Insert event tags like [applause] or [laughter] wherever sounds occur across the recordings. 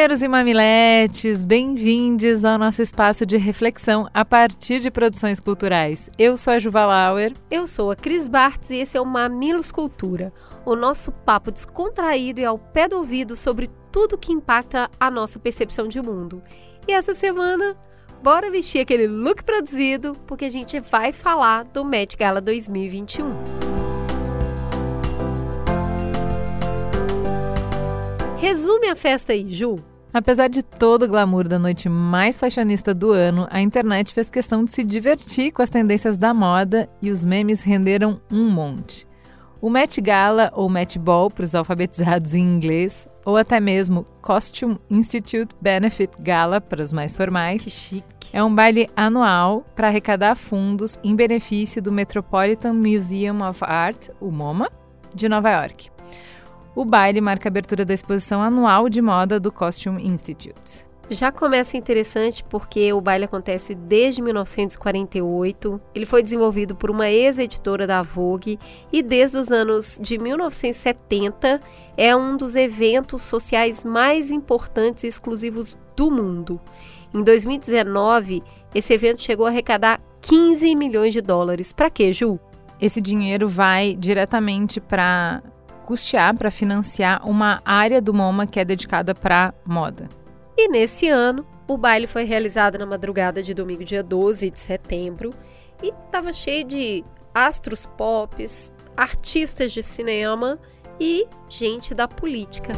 Mamileiros e mamiletes, bem-vindos ao nosso espaço de reflexão a partir de produções culturais. Eu sou a Juva Lauer. Eu sou a Cris Bartz e esse é o Mamilos Cultura, o nosso papo descontraído e ao pé do ouvido sobre tudo que impacta a nossa percepção de mundo. E essa semana, bora vestir aquele look produzido, porque a gente vai falar do Met Gala 2021. Resume a festa aí, Ju. Apesar de todo o glamour da noite mais fashionista do ano, a internet fez questão de se divertir com as tendências da moda e os memes renderam um monte. O Met Gala, ou Met Ball para os alfabetizados em inglês, ou até mesmo Costume Institute Benefit Gala para os mais formais, que chique. é um baile anual para arrecadar fundos em benefício do Metropolitan Museum of Art, o MoMA, de Nova York. O baile marca a abertura da exposição anual de moda do Costume Institute. Já começa interessante porque o baile acontece desde 1948. Ele foi desenvolvido por uma ex-editora da Vogue e desde os anos de 1970 é um dos eventos sociais mais importantes e exclusivos do mundo. Em 2019, esse evento chegou a arrecadar 15 milhões de dólares. Para quê, Ju? Esse dinheiro vai diretamente para custear para financiar uma área do MoMA que é dedicada para moda. E nesse ano, o baile foi realizado na madrugada de domingo, dia 12 de setembro, e estava cheio de astros pop, artistas de cinema e gente da política.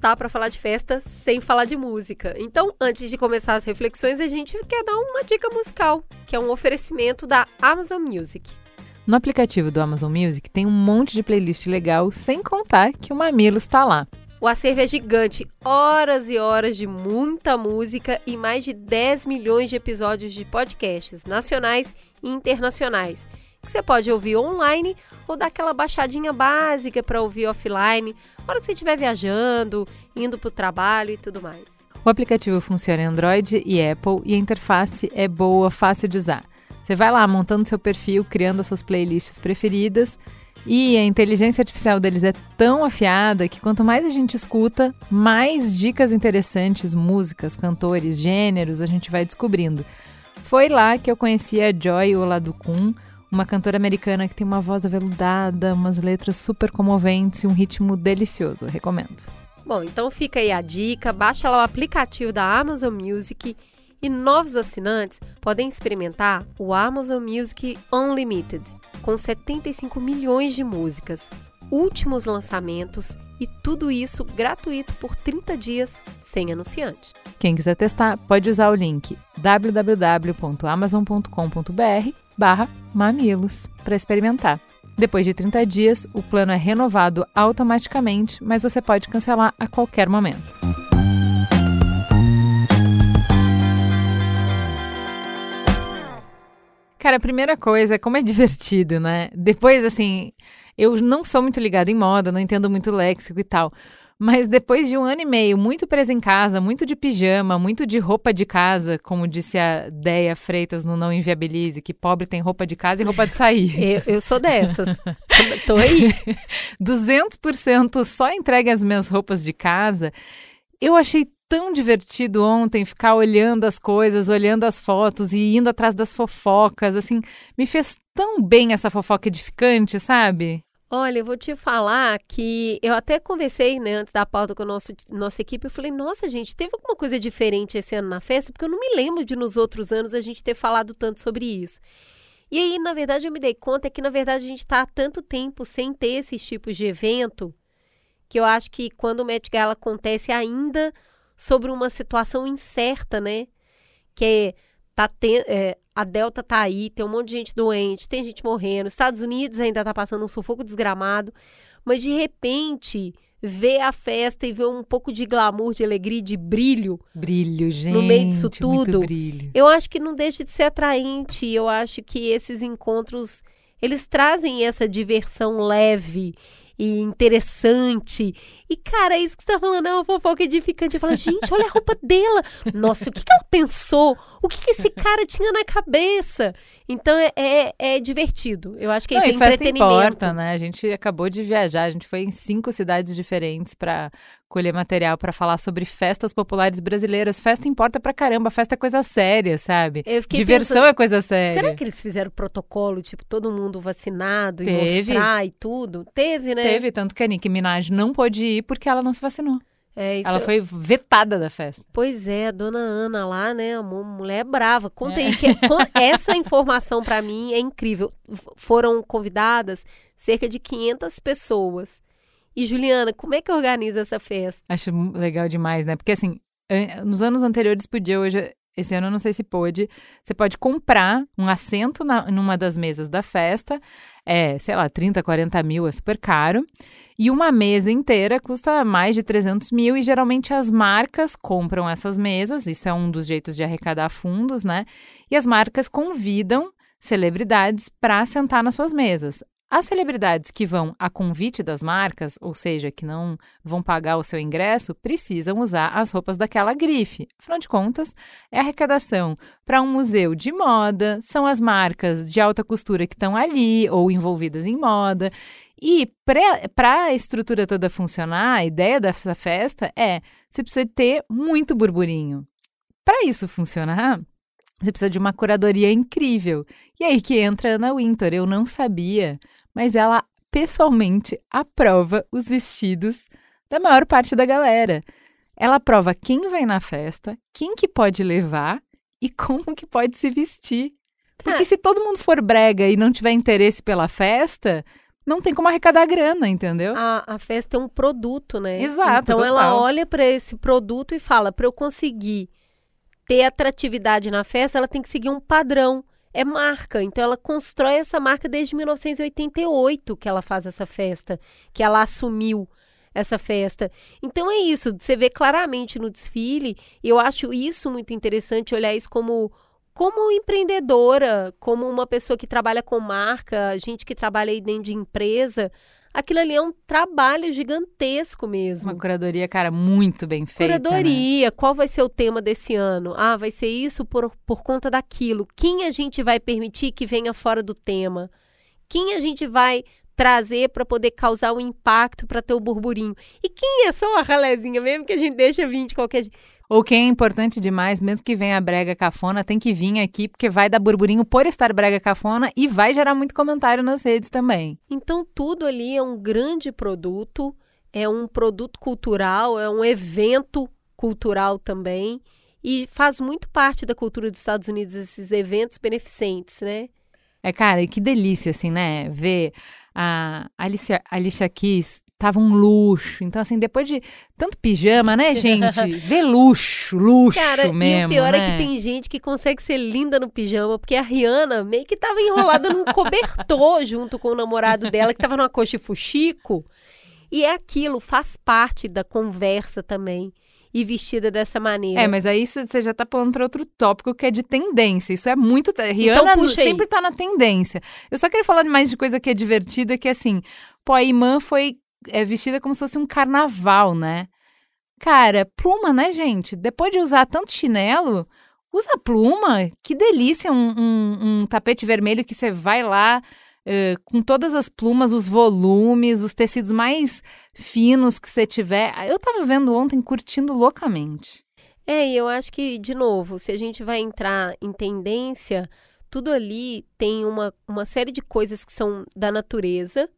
Dá para falar de festa sem falar de música. Então, antes de começar as reflexões, a gente quer dar uma dica musical, que é um oferecimento da Amazon Music. No aplicativo do Amazon Music tem um monte de playlist legal, sem contar que o Mamilo está lá. O acervo é gigante, horas e horas de muita música e mais de 10 milhões de episódios de podcasts nacionais e internacionais que você pode ouvir online ou dar aquela baixadinha básica para ouvir offline, na hora que você estiver viajando, indo para o trabalho e tudo mais. O aplicativo funciona em Android e Apple e a interface é boa, fácil de usar. Você vai lá montando seu perfil, criando as suas playlists preferidas e a inteligência artificial deles é tão afiada que quanto mais a gente escuta, mais dicas interessantes, músicas, cantores, gêneros a gente vai descobrindo. Foi lá que eu conheci a Joy Oladukun, uma cantora americana que tem uma voz aveludada, umas letras super comoventes e um ritmo delicioso. Recomendo. Bom, então fica aí a dica, baixa lá o aplicativo da Amazon Music e novos assinantes podem experimentar o Amazon Music Unlimited, com 75 milhões de músicas, últimos lançamentos e tudo isso gratuito por 30 dias sem anunciante. Quem quiser testar, pode usar o link www.amazon.com.br barra mamilos para experimentar. Depois de 30 dias, o plano é renovado automaticamente, mas você pode cancelar a qualquer momento. Cara, a primeira coisa é como é divertido, né? Depois, assim, eu não sou muito ligada em moda, não entendo muito léxico e tal. Mas depois de um ano e meio, muito presa em casa, muito de pijama, muito de roupa de casa, como disse a Deia Freitas no Não Inviabilize, que pobre tem roupa de casa e roupa de sair. [laughs] eu, eu sou dessas. [laughs] Tô aí. [laughs] 200% só entregue as minhas roupas de casa. Eu achei tão divertido ontem ficar olhando as coisas, olhando as fotos e indo atrás das fofocas, assim, me fez tão bem essa fofoca edificante, sabe? Olha, eu vou te falar que eu até conversei, né, antes da pauta com a nossa equipe. Eu falei, nossa, gente, teve alguma coisa diferente esse ano na festa? Porque eu não me lembro de nos outros anos a gente ter falado tanto sobre isso. E aí, na verdade, eu me dei conta que, na verdade, a gente está há tanto tempo sem ter esses tipos de evento que eu acho que quando o Met Gala acontece ainda sobre uma situação incerta, né? Que é, tá te, é, a Delta tá aí, tem um monte de gente doente, tem gente morrendo, Estados Unidos ainda tá passando um sufoco desgramado, mas de repente ver a festa e ver um pouco de glamour, de alegria, de brilho. Brilho, gente. No meio disso tudo, brilho. Eu acho que não deixa de ser atraente. Eu acho que esses encontros eles trazem essa diversão leve e interessante. E, cara, é isso que você tá falando é uma fofoca edificante. Eu falo, gente, olha a roupa dela. Nossa, o que, que ela pensou? O que, que esse cara tinha na cabeça? Então é, é, é divertido. Eu acho que Não, isso é e festa entretenimento. importa, né? A gente acabou de viajar, a gente foi em cinco cidades diferentes para colher material para falar sobre festas populares brasileiras. Festa importa pra caramba, festa é coisa séria, sabe? Eu Diversão pensando, é coisa séria. Será que eles fizeram protocolo, tipo, todo mundo vacinado e Teve. mostrar e tudo? Teve, né? Teve, tanto que a Nicki Minaj não pôde ir porque ela não se vacinou. É, Ela foi vetada da festa. Pois é, a dona Ana lá, né, a mu- mulher brava. Conta É. aí, que [laughs] con- essa informação pra mim é incrível. Foram convidadas cerca de 500 pessoas. E Juliana, como é que organiza essa festa? Acho legal demais, né? Porque assim, nos anos anteriores podia, hoje, esse ano eu não sei se pôde. Você pode comprar um assento na, numa das mesas da festa. É, sei lá, 30, 40 mil, é super caro. E uma mesa inteira custa mais de 300 mil e geralmente as marcas compram essas mesas. Isso é um dos jeitos de arrecadar fundos, né? E as marcas convidam celebridades para sentar nas suas mesas. As celebridades que vão a convite das marcas, ou seja, que não vão pagar o seu ingresso, precisam usar as roupas daquela grife. Afinal de contas, é arrecadação para um museu de moda, são as marcas de alta costura que estão ali ou envolvidas em moda. E para a estrutura toda funcionar, a ideia dessa festa é você precisa ter muito burburinho. Para isso funcionar, você precisa de uma curadoria incrível. E aí que entra a Ana Winter. Eu não sabia, mas ela pessoalmente aprova os vestidos da maior parte da galera. Ela aprova quem vai na festa, quem que pode levar e como que pode se vestir. Porque Ah. se todo mundo for brega e não tiver interesse pela festa, não tem como arrecadar grana, entendeu? A, a festa é um produto, né? Exato, Então ela total. olha pra esse produto e fala: para eu conseguir ter atratividade na festa, ela tem que seguir um padrão. É marca. Então ela constrói essa marca desde 1988 que ela faz essa festa, que ela assumiu essa festa. Então é isso, você vê claramente no desfile, e eu acho isso muito interessante, olhar isso como como empreendedora, como uma pessoa que trabalha com marca, gente que trabalha aí dentro de empresa, aquilo ali é um trabalho gigantesco mesmo. Uma curadoria, cara, muito bem feita. né? Curadoria, qual vai ser o tema desse ano? Ah, vai ser isso por, por conta daquilo. Quem a gente vai permitir que venha fora do tema? Quem a gente vai trazer para poder causar um impacto para ter o burburinho? E quem é só a ralezinha mesmo que a gente deixa vir de qualquer jeito? Ou quem é importante demais, mesmo que venha brega cafona, tem que vir aqui, porque vai dar burburinho por estar brega cafona e vai gerar muito comentário nas redes também. Então, tudo ali é um grande produto, é um produto cultural, é um evento cultural também. E faz muito parte da cultura dos Estados Unidos esses eventos beneficentes, né? É, cara, e que delícia, assim, né? Ver a Alicia, Alicia Keys tava um luxo. Então, assim, depois de tanto pijama, né, gente? [laughs] Ver luxo, luxo Cara, mesmo, e o pior né? é que tem gente que consegue ser linda no pijama, porque a Rihanna meio que tava enrolada num cobertor [laughs] junto com o namorado dela, que tava numa coxa fuxico. E é aquilo, faz parte da conversa também. E vestida dessa maneira. É, mas aí isso você já tá pulando para outro tópico que é de tendência. Isso é muito. Rihanna Então sempre tá na tendência. Eu só queria falar mais de coisa que é divertida, que é assim, pô, a Imã foi é, vestida como se fosse um carnaval, né? Cara, pluma, né, gente? Depois de usar tanto chinelo, usa pluma. Que delícia um, um- um tapete vermelho que você vai lá eh, com todas as plumas, os volumes, os tecidos mais finos que você tiver. Eu tava vendo ontem, curtindo loucamente. É, e eu acho que, de novo, se a gente vai entrar em tendência, tudo ali tem uma, uma série de coisas que são da natureza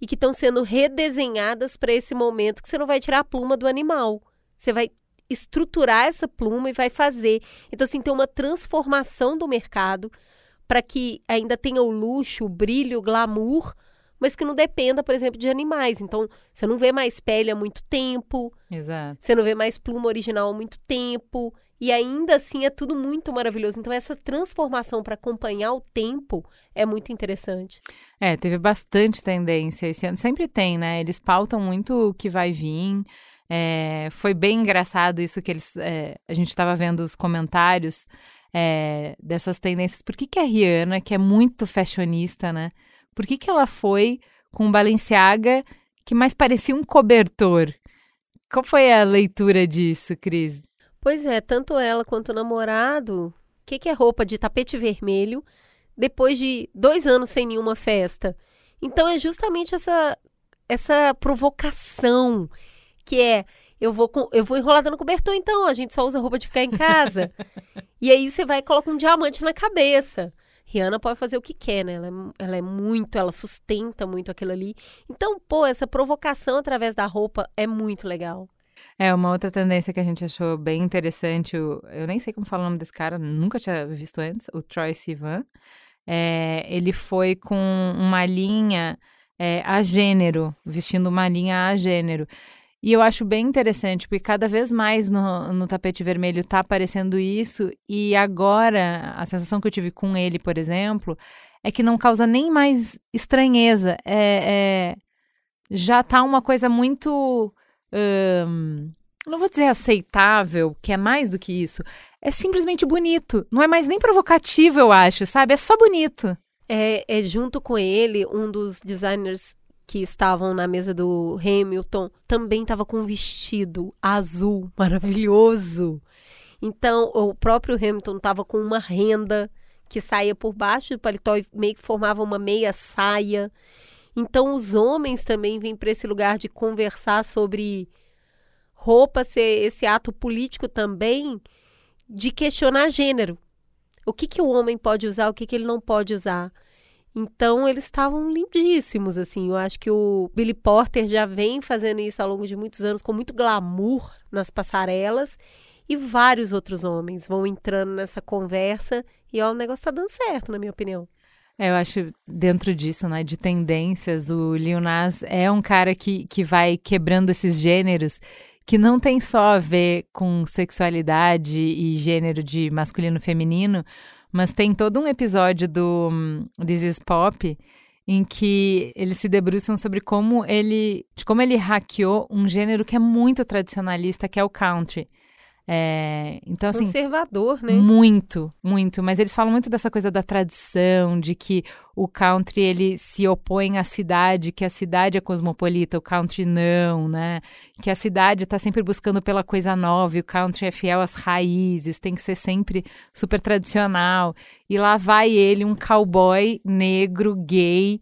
e que estão sendo redesenhadas para esse momento que você não vai tirar a pluma do animal. Você vai estruturar essa pluma e vai fazer. Então, assim, tem uma transformação do mercado para que ainda tenha o luxo, o brilho, o glamour, mas que não dependa, por exemplo, de animais. Então, você não vê mais pele há muito tempo. Exato. Você não vê mais pluma original há muito tempo. E ainda assim é tudo muito maravilhoso. Então, essa transformação para acompanhar o tempo é muito interessante. É, teve bastante tendência esse ano. Sempre tem, né? Eles pautam muito o que vai vir. É, foi bem engraçado isso que eles. É, a gente estava vendo os comentários é, dessas tendências. Por que, que a Rihanna, que é muito fashionista, né? Por que, que ela foi com Balenciaga que mais parecia um cobertor? Qual foi a leitura disso, Cris? Pois é, tanto ela quanto o namorado. O que, que é roupa de tapete vermelho depois de dois anos sem nenhuma festa? Então é justamente essa, essa provocação que é eu vou, com, eu vou enrolada no cobertor, então, a gente só usa roupa de ficar em casa. [laughs] e aí você vai e coloca um diamante na cabeça. Rihanna pode fazer o que quer, né? Ela é, ela é, muito, ela sustenta muito aquilo ali. Então, pô, essa provocação através da roupa é muito legal. É, uma outra tendência que a gente achou bem interessante, o, eu nem sei como fala o nome desse cara, nunca tinha visto antes, o Troy Sivan. É, ele foi com uma linha é, a gênero, vestindo uma linha a gênero. E eu acho bem interessante, porque cada vez mais no, no tapete vermelho tá aparecendo isso, e agora a sensação que eu tive com ele, por exemplo, é que não causa nem mais estranheza. É, é já tá uma coisa muito. Hum, não vou dizer aceitável, que é mais do que isso. É simplesmente bonito. Não é mais nem provocativo, eu acho, sabe? É só bonito. É, é junto com ele um dos designers que estavam na mesa do Hamilton também estava com um vestido azul maravilhoso. Então, o próprio Hamilton estava com uma renda que saía por baixo do paletó e meio que formava uma meia saia. Então, os homens também vêm para esse lugar de conversar sobre roupa ser esse ato político também de questionar gênero. O que, que o homem pode usar, o que, que ele não pode usar. Então eles estavam lindíssimos, assim. Eu acho que o Billy Porter já vem fazendo isso ao longo de muitos anos com muito glamour nas passarelas e vários outros homens vão entrando nessa conversa e ó, o negócio tá dando certo, na minha opinião. É, eu acho dentro disso, né, de tendências, o Lil Nas é um cara que, que vai quebrando esses gêneros que não tem só a ver com sexualidade e gênero de masculino e feminino, mas tem todo um episódio do This is Pop em que eles se debruçam sobre como ele, de como ele hackeou um gênero que é muito tradicionalista, que é o country. É, então, assim. Conservador, né? Muito, muito. Mas eles falam muito dessa coisa da tradição, de que o country ele se opõe à cidade, que a cidade é cosmopolita, o country não, né? Que a cidade está sempre buscando pela coisa nova, e o country é fiel às raízes, tem que ser sempre super tradicional. E lá vai ele, um cowboy negro, gay,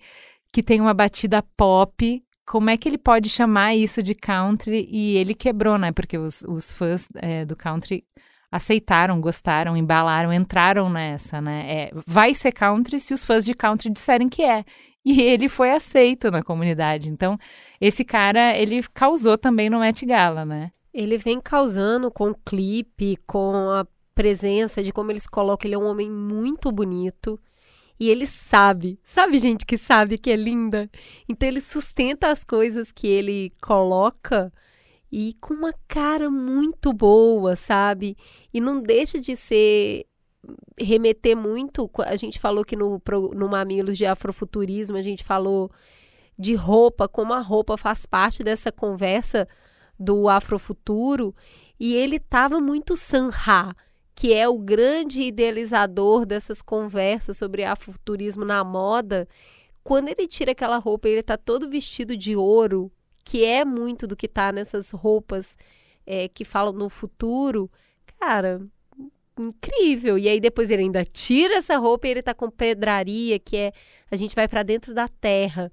que tem uma batida pop como é que ele pode chamar isso de country e ele quebrou, né? Porque os, os fãs é, do country aceitaram, gostaram, embalaram, entraram nessa, né? É, vai ser country se os fãs de country disserem que é. E [laughs] ele foi aceito na comunidade. Então, esse cara, ele causou também no Met Gala, né? Ele vem causando com o clipe, com a presença de como eles colocam. Ele é um homem muito bonito. E ele sabe, sabe gente que sabe que é linda? Então ele sustenta as coisas que ele coloca e com uma cara muito boa, sabe? E não deixa de ser remeter muito. A gente falou que no, no Mamilos de Afrofuturismo, a gente falou de roupa, como a roupa faz parte dessa conversa do Afrofuturo. E ele estava muito sanha que é o grande idealizador dessas conversas sobre afuturismo na moda, quando ele tira aquela roupa, ele está todo vestido de ouro, que é muito do que está nessas roupas é, que falam no futuro, cara, incrível. E aí depois ele ainda tira essa roupa e ele está com pedraria, que é a gente vai para dentro da terra.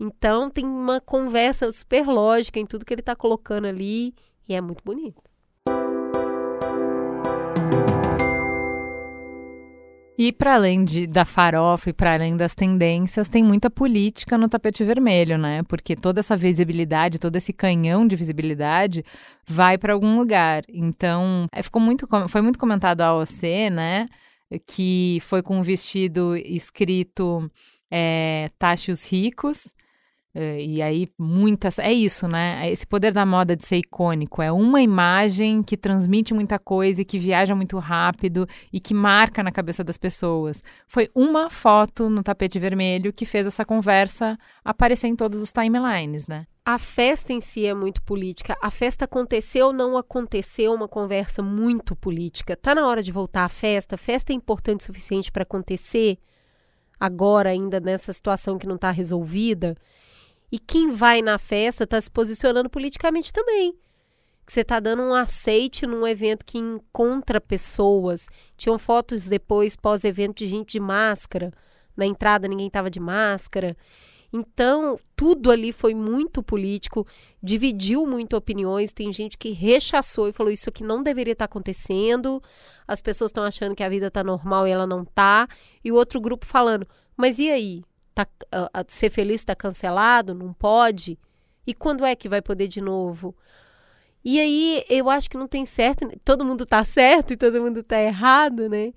Então tem uma conversa super lógica em tudo que ele está colocando ali e é muito bonito. E para além de, da farofa e para além das tendências, tem muita política no tapete vermelho, né? Porque toda essa visibilidade, todo esse canhão de visibilidade vai para algum lugar. Então, é, ficou muito, foi muito comentado a OC, né? que foi com um vestido escrito é, Taxe os Ricos. É, e aí, muitas. É isso, né? Esse poder da moda de ser icônico. É uma imagem que transmite muita coisa e que viaja muito rápido e que marca na cabeça das pessoas. Foi uma foto no tapete vermelho que fez essa conversa aparecer em todos os timelines, né? A festa em si é muito política. A festa aconteceu ou não aconteceu, uma conversa muito política. Tá na hora de voltar à festa? A festa é importante o suficiente para acontecer agora, ainda nessa situação que não está resolvida? E quem vai na festa está se posicionando politicamente também. Você está dando um aceite num evento que encontra pessoas. Tinham fotos depois, pós-evento, de gente de máscara. Na entrada ninguém estava de máscara. Então, tudo ali foi muito político, dividiu muito opiniões. Tem gente que rechaçou e falou: Isso aqui não deveria estar tá acontecendo. As pessoas estão achando que a vida está normal e ela não está. E o outro grupo falando: Mas e aí? Tá, uh, ser feliz está cancelado, não pode. E quando é que vai poder de novo? E aí eu acho que não tem certo, todo mundo tá [laughs] certo e todo mundo tá errado, né?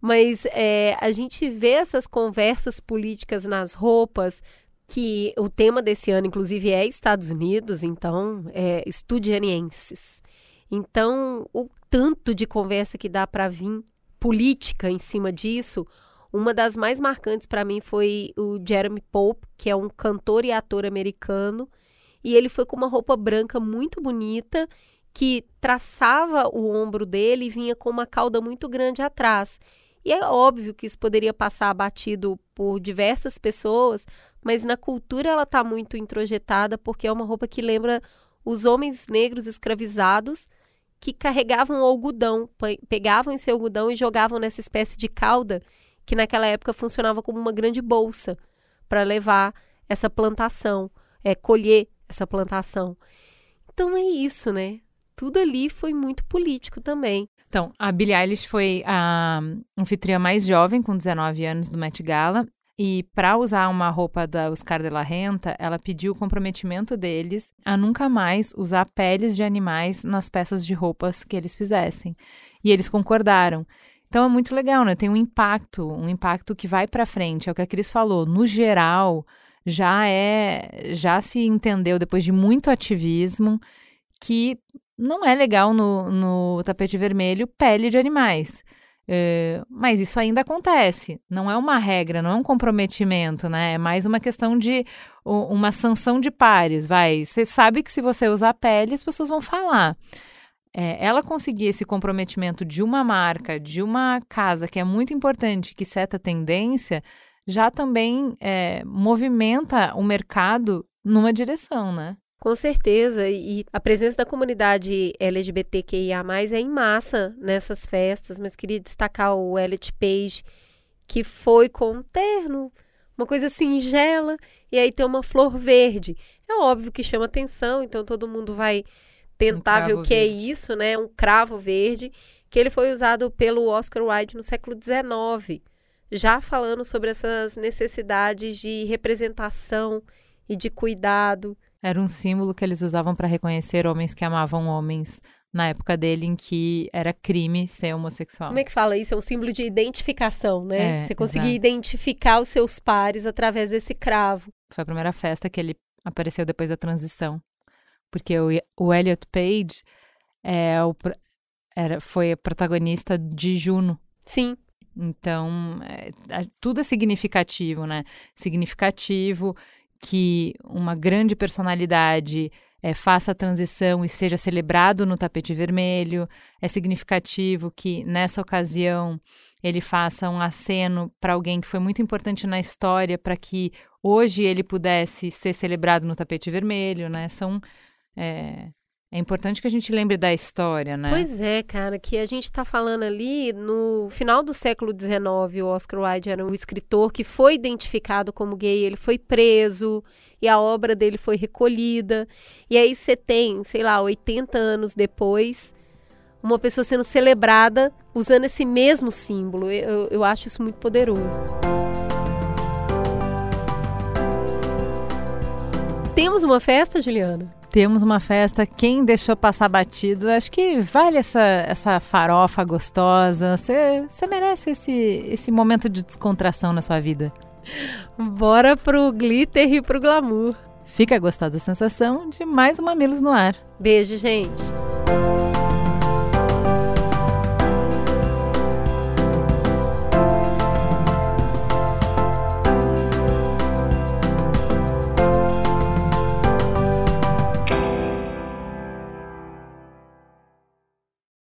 Mas é, a gente vê essas conversas políticas nas roupas, que o tema desse ano, inclusive, é Estados Unidos, então, é estudianienses. Então, o tanto de conversa que dá para vir política em cima disso, uma das mais marcantes para mim foi o Jeremy Pope, que é um cantor e ator americano, e ele foi com uma roupa branca muito bonita que traçava o ombro dele e vinha com uma cauda muito grande atrás. E é óbvio que isso poderia passar abatido por diversas pessoas, mas na cultura ela está muito introjetada porque é uma roupa que lembra os homens negros escravizados que carregavam algodão, pegavam esse algodão e jogavam nessa espécie de cauda que naquela época funcionava como uma grande bolsa para levar essa plantação, é, colher essa plantação. Então é isso, né? Tudo ali foi muito político também. Então, a Billie Eilish foi a anfitriã mais jovem, com 19 anos, do Met Gala. E para usar uma roupa da Oscar de la Renta, ela pediu o comprometimento deles a nunca mais usar peles de animais nas peças de roupas que eles fizessem. E eles concordaram. Então é muito legal, né? Tem um impacto, um impacto que vai para frente. É o que a Cris falou. No geral, já é, já se entendeu depois de muito ativismo que não é legal no, no tapete vermelho pele de animais. É, mas isso ainda acontece. Não é uma regra, não é um comprometimento, né? É mais uma questão de uma sanção de pares. Vai, você sabe que se você usar pele, as pessoas vão falar é, ela conseguir esse comprometimento de uma marca, de uma casa que é muito importante, que seta tendência, já também é, movimenta o mercado numa direção, né? Com certeza, e a presença da comunidade LGBTQIA+, é em massa nessas festas, mas queria destacar o Elliot Page, que foi com um terno, uma coisa singela, e aí tem uma flor verde. É óbvio que chama atenção, então todo mundo vai tentar um que é verde. é isso, né? Um cravo verde, que ele foi usado pelo Oscar Wilde no século XIX, já falando sobre essas necessidades de representação e de cuidado. Era um símbolo que eles usavam para reconhecer homens que amavam homens na época dele em que era crime ser homossexual. Como é que fala isso? É um símbolo de identificação, né? É, Você conseguir exato. identificar os seus pares através desse cravo. Foi a primeira festa que ele apareceu depois da transição porque o, o Elliot Page é o, era, foi protagonista de Juno. Sim. Então, é, tudo é significativo, né? Significativo que uma grande personalidade é, faça a transição e seja celebrado no tapete vermelho. É significativo que, nessa ocasião, ele faça um aceno para alguém que foi muito importante na história para que hoje ele pudesse ser celebrado no tapete vermelho, né? São é, é importante que a gente lembre da história, né? Pois é, cara, que a gente está falando ali no final do século XIX, o Oscar Wilde era um escritor que foi identificado como gay, ele foi preso e a obra dele foi recolhida. E aí você tem, sei lá, 80 anos depois, uma pessoa sendo celebrada usando esse mesmo símbolo. Eu, eu acho isso muito poderoso. Temos uma festa, Juliana? Temos uma festa. Quem deixou passar batido, acho que vale essa, essa farofa gostosa. Você merece esse, esse momento de descontração na sua vida. Bora pro glitter e pro glamour. Fica a gostar da sensação de mais um Mamilos no ar. Beijo, gente.